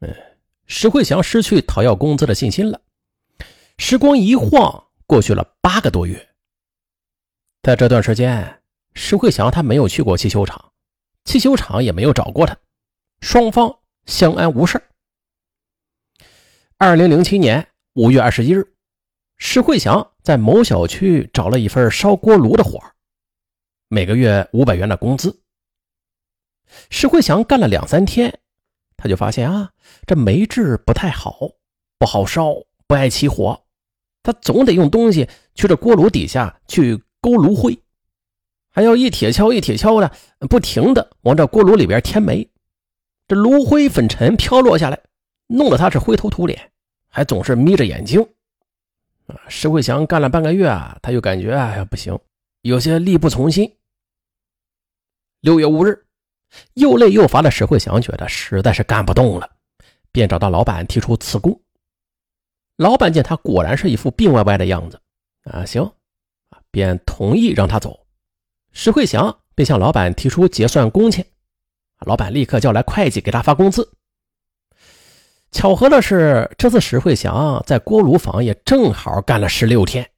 嗯，石慧祥失去讨要工资的信心了。时光一晃过去了八个多月，在这段时间，石慧祥他没有去过汽修厂，汽修厂也没有找过他，双方相安无事。二零零七年五月二十一日，石慧祥在某小区找了一份烧锅炉的活每个月五百元的工资。石慧祥干了两三天，他就发现啊，这煤质不太好，不好烧，不爱起火。他总得用东西去这锅炉底下去勾炉灰，还要一铁锹一铁锹的不停的往这锅炉里边添煤。这炉灰粉尘飘落下来，弄得他是灰头土脸，还总是眯着眼睛。啊，石慧祥干了半个月啊，他又感觉哎呀不行，有些力不从心。六月五日，又累又乏的石慧祥觉得实在是干不动了，便找到老板提出辞工。老板见他果然是一副病歪歪的样子，啊，行，啊，便同意让他走。石慧祥便向老板提出结算工钱，老板立刻叫来会计给他发工资。巧合的是，这次石慧祥在锅炉房也正好干了十六天，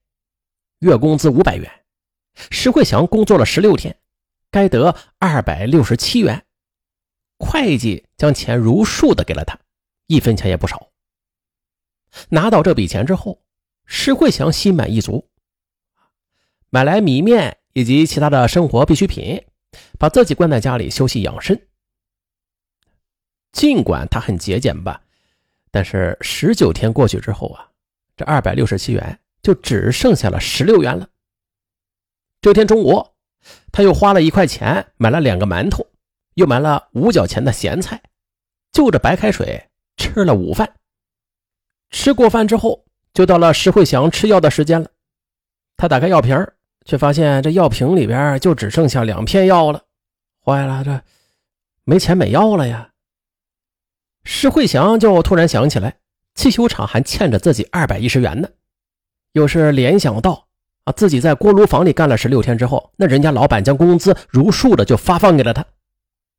月工资五百元。石慧祥工作了十六天，该得二百六十七元。会计将钱如数的给了他，一分钱也不少。拿到这笔钱之后，石慧祥心满意足，买来米面以及其他的生活必需品，把自己关在家里休息养生。尽管他很节俭吧，但是十九天过去之后啊，这二百六十七元就只剩下了十六元了。这天中午，他又花了一块钱买了两个馒头，又买了五角钱的咸菜，就着白开水吃了午饭。吃过饭之后，就到了石慧祥吃药的时间了。他打开药瓶，却发现这药瓶里边就只剩下两片药了。坏了，这没钱买药了呀！石慧祥就突然想起来，汽修厂还欠着自己二百一十元呢。又是联想到自己在锅炉房里干了十六天之后，那人家老板将工资如数的就发放给了他，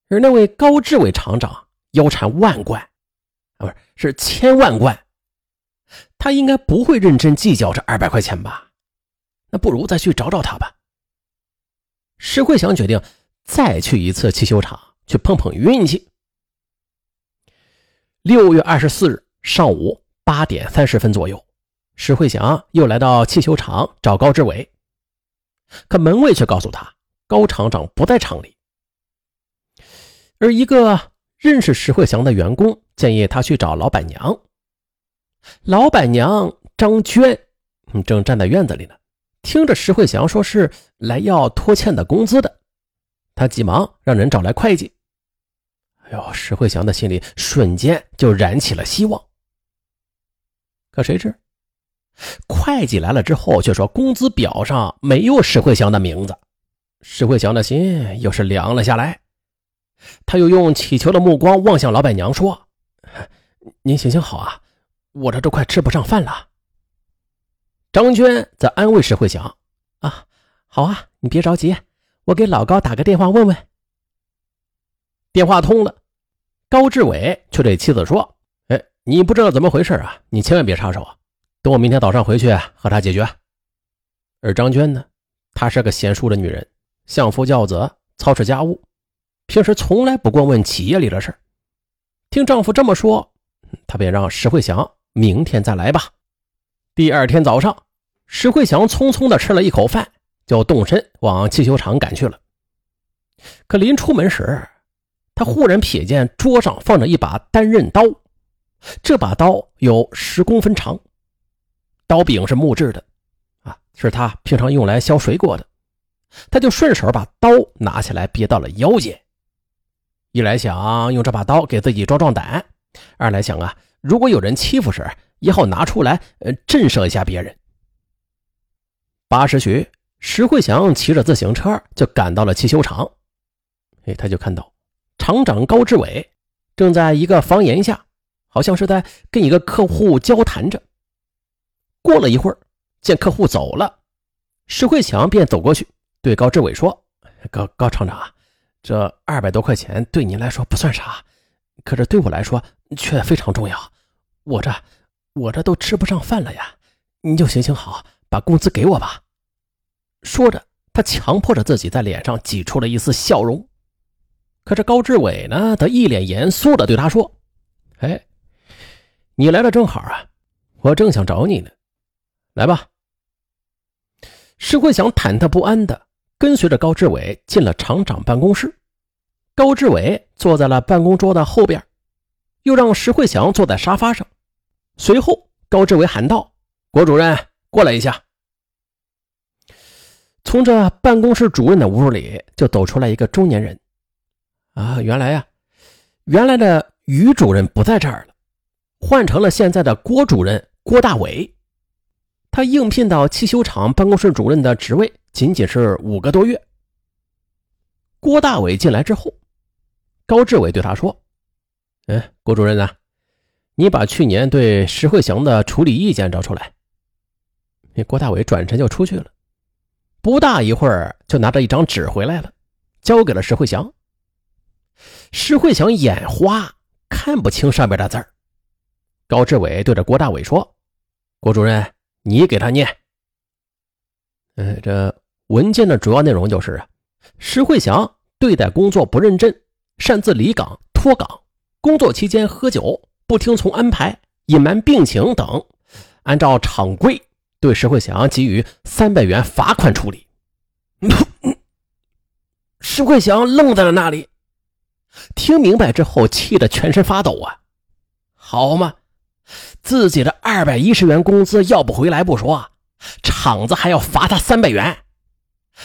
而那位高志伟厂长腰缠万贯，啊，不是是千万贯。他应该不会认真计较这二百块钱吧？那不如再去找找他吧。石慧祥决定再去一次汽修厂，去碰碰运气。六月二十四日上午八点三十分左右，石慧祥又来到汽修厂找高志伟，可门卫却告诉他，高厂长不在厂里。而一个认识石慧祥的员工建议他去找老板娘。老板娘张娟正站在院子里呢，听着石慧祥说是来要拖欠的工资的，他急忙让人找来会计。哎呦，石慧祥的心里瞬间就燃起了希望。可谁知，会计来了之后却说工资表上没有石慧祥的名字。石慧祥的心又是凉了下来，他又用乞求的目光望向老板娘说：“您行行好啊。”我这都快吃不上饭了。张娟在安慰石慧祥：“啊，好啊，你别着急，我给老高打个电话问问。”电话通了，高志伟却对妻子说：“哎，你不知道怎么回事啊？你千万别插手啊，等我明天早上回去和他解决。”而张娟呢，她是个贤淑的女人，相夫教子，操持家务，平时从来不过问企业里的事听丈夫这么说，她便让石慧祥。明天再来吧。第二天早上，石慧祥匆匆的吃了一口饭，就动身往汽修厂赶去了。可临出门时，他忽然瞥见桌上放着一把单刃刀，这把刀有十公分长，刀柄是木质的，啊，是他平常用来削水果的。他就顺手把刀拿起来别到了腰间，一来想用这把刀给自己壮壮胆，二来想啊。如果有人欺负时，也好拿出来，呃，震慑一下别人。八时许，石慧祥骑着自行车就赶到了汽修厂。哎，他就看到厂长高志伟正在一个房檐下，好像是在跟一个客户交谈着。过了一会儿，见客户走了，石慧强便走过去，对高志伟说：“高高厂长，这二百多块钱对您来说不算啥，可是对我来说却非常重要。我这我这都吃不上饭了呀！你就行行好，把工资给我吧。说着，他强迫着自己在脸上挤出了一丝笑容。可是高志伟呢，他一脸严肃的对他说：“哎，你来的正好啊，我正想找你呢。来吧。”石慧祥忐忑不安的跟随着高志伟进了厂长办公室。高志伟坐在了办公桌的后边，又让石慧祥坐在沙发上。随后，高志伟喊道：“郭主任，过来一下。”从这办公室主任的屋里就走出来一个中年人。啊，原来呀，原来的于主任不在这儿了，换成了现在的郭主任郭大伟。他应聘到汽修厂办公室主任的职位，仅仅是五个多月。郭大伟进来之后，高志伟对他说：“嗯，郭主任呢？你把去年对石慧祥的处理意见找出来。”那郭大伟转身就出去了，不大一会儿就拿着一张纸回来了，交给了石慧祥。石慧祥眼花，看不清上面的字儿。高志伟对着郭大伟说：“郭主任。”你给他念。嗯，这文件的主要内容就是啊，石慧祥对待工作不认真，擅自离岗脱岗，工作期间喝酒，不听从安排，隐瞒病情等，按照厂规对石慧祥给予三百元罚款处理。石慧祥愣在了那里，听明白之后，气得全身发抖啊！好嘛！自己的二百一十元工资要不回来不说，厂子还要罚他三百元。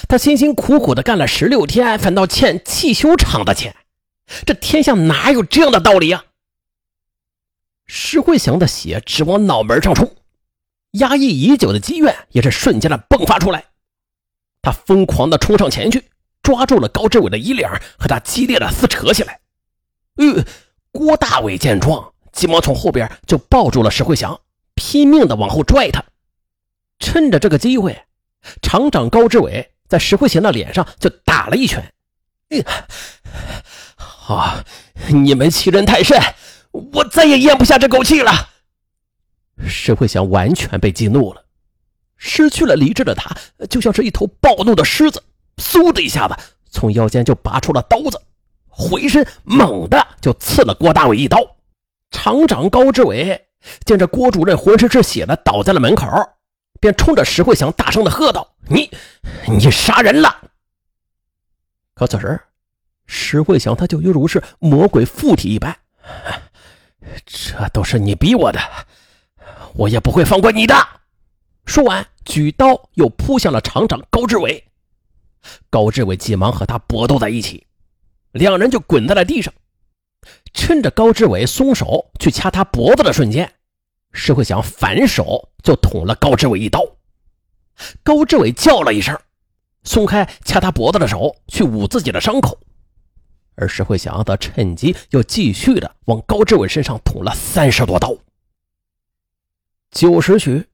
他辛辛苦苦的干了十六天，反倒欠汽修厂的钱，这天下哪有这样的道理呀？石慧祥的血直往脑门上冲，压抑已久的积怨也是瞬间的迸发出来。他疯狂的冲上前去，抓住了高志伟的衣领，和他激烈的撕扯起来。呃，郭大伟见状。急忙从后边就抱住了石慧祥，拼命的往后拽他。趁着这个机会，厂长高志伟在石慧祥的脸上就打了一拳。好，你们欺人太甚，我再也咽不下这口气了。石慧祥完全被激怒了，失去了理智的他就像是一头暴怒的狮子，嗖的一下子从腰间就拔出了刀子，回身猛地就刺了郭大伟一刀。厂长高志伟见着郭主任浑身是血的倒在了门口，便冲着石慧祥大声的喝道：“你，你杀人了！”可此时，石慧祥他就犹如是魔鬼附体一般，这都是你逼我的，我也不会放过你的。说完，举刀又扑向了厂长高志伟。高志伟急忙和他搏斗在一起，两人就滚在了地上。趁着高志伟松手去掐他脖子的瞬间，石慧祥反手就捅了高志伟一刀。高志伟叫了一声，松开掐他脖子的手，去捂自己的伤口。而石慧祥则趁机又继续的往高志伟身上捅了三十多刀。九时许，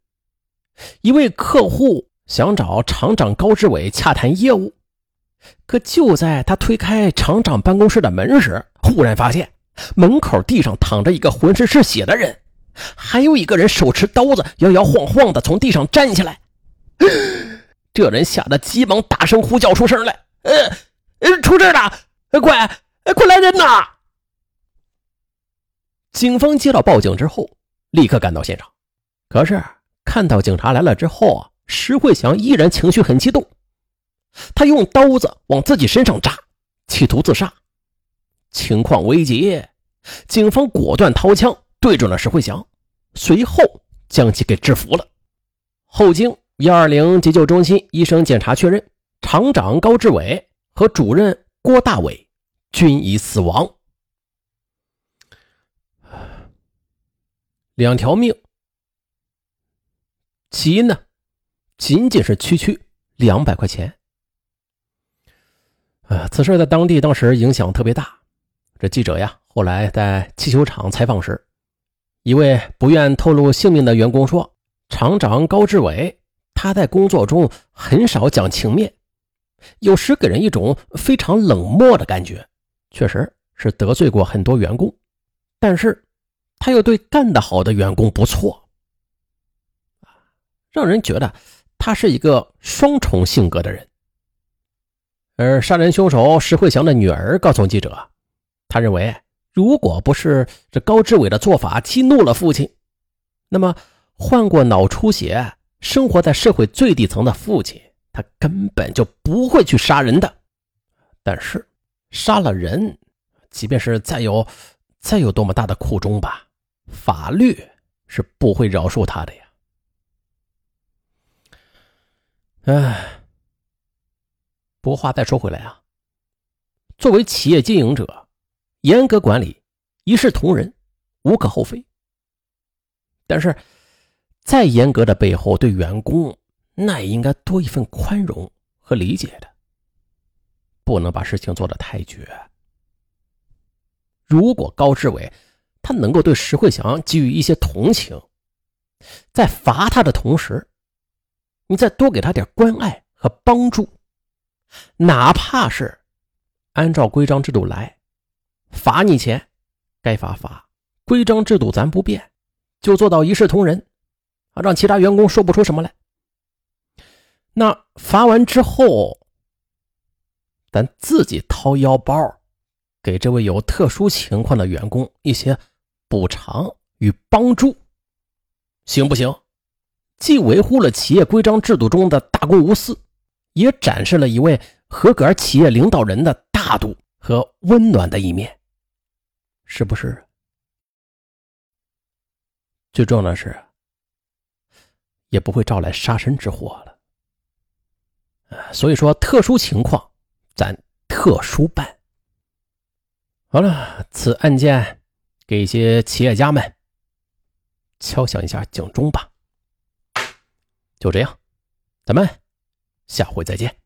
一位客户想找厂长高志伟洽谈业务，可就在他推开厂长办公室的门时，忽然发现。门口地上躺着一个浑身是血的人，还有一个人手持刀子，摇摇晃晃的从地上站起来。这人吓得急忙大声呼叫出声来：“呃，呃，出事了！快，快来人呐！”警方接到报警之后，立刻赶到现场。可是看到警察来了之后啊，石慧祥依然情绪很激动，他用刀子往自己身上扎，企图自杀。情况危急，警方果断掏枪对准了石慧祥，随后将其给制服了。后经幺二零急救中心医生检查确认，厂长高志伟和主任郭大伟均已死亡。两条命，起因呢，仅仅是区区两百块钱。啊，此事在当地当时影响特别大。这记者呀，后来在汽修厂采访时，一位不愿透露姓名的员工说：“厂长高志伟，他在工作中很少讲情面，有时给人一种非常冷漠的感觉，确实是得罪过很多员工，但是他又对干得好的员工不错，让人觉得他是一个双重性格的人。而杀人凶手石慧祥的女儿告诉记者，他认为，如果不是这高志伟的做法激怒了父亲，那么患过脑出血、生活在社会最底层的父亲，他根本就不会去杀人的。但是，杀了人，即便是再有再有多么大的苦衷吧，法律是不会饶恕他的呀。哎，不过话再说回来啊，作为企业经营者，严格管理，一视同仁，无可厚非。但是，再严格的背后，对员工那也应该多一份宽容和理解的。不能把事情做得太绝。如果高志伟他能够对石慧祥给予一些同情，在罚他的同时，你再多给他点关爱和帮助，哪怕是按照规章制度来，罚你钱，该罚罚，规章制度咱不变，就做到一视同仁，啊，让其他员工说不出什么来。那罚完之后。咱自己掏腰包，给这位有特殊情况的员工一些补偿与帮助，行不行？既维护了企业规章制度中的大公无私，也展示了一位合格企业领导人的大度和温暖的一面，是不是？最重要的是，也不会招来杀身之祸了。所以说，特殊情况。咱特殊办好了，此案件给一些企业家们敲响一下警钟吧。就这样，咱们下回再见。